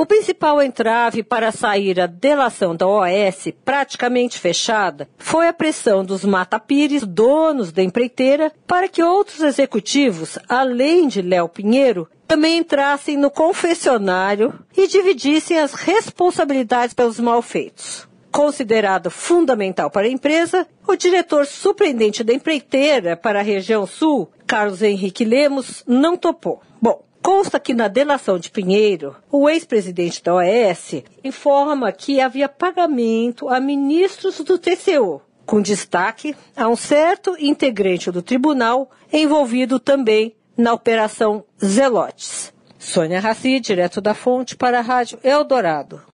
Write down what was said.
O principal entrave para sair a delação da OAS praticamente fechada foi a pressão dos Mata Pires, donos da empreiteira, para que outros executivos, além de Léo Pinheiro, também entrassem no confessionário e dividissem as responsabilidades pelos malfeitos. Considerado fundamental para a empresa, o diretor surpreendente da empreiteira para a região sul, Carlos Henrique Lemos, não topou. Bom, Consta que na delação de Pinheiro, o ex-presidente da OAS informa que havia pagamento a ministros do TCU, com destaque a um certo integrante do tribunal envolvido também na Operação Zelotes. Sônia Raci, direto da fonte para a Rádio Eldorado.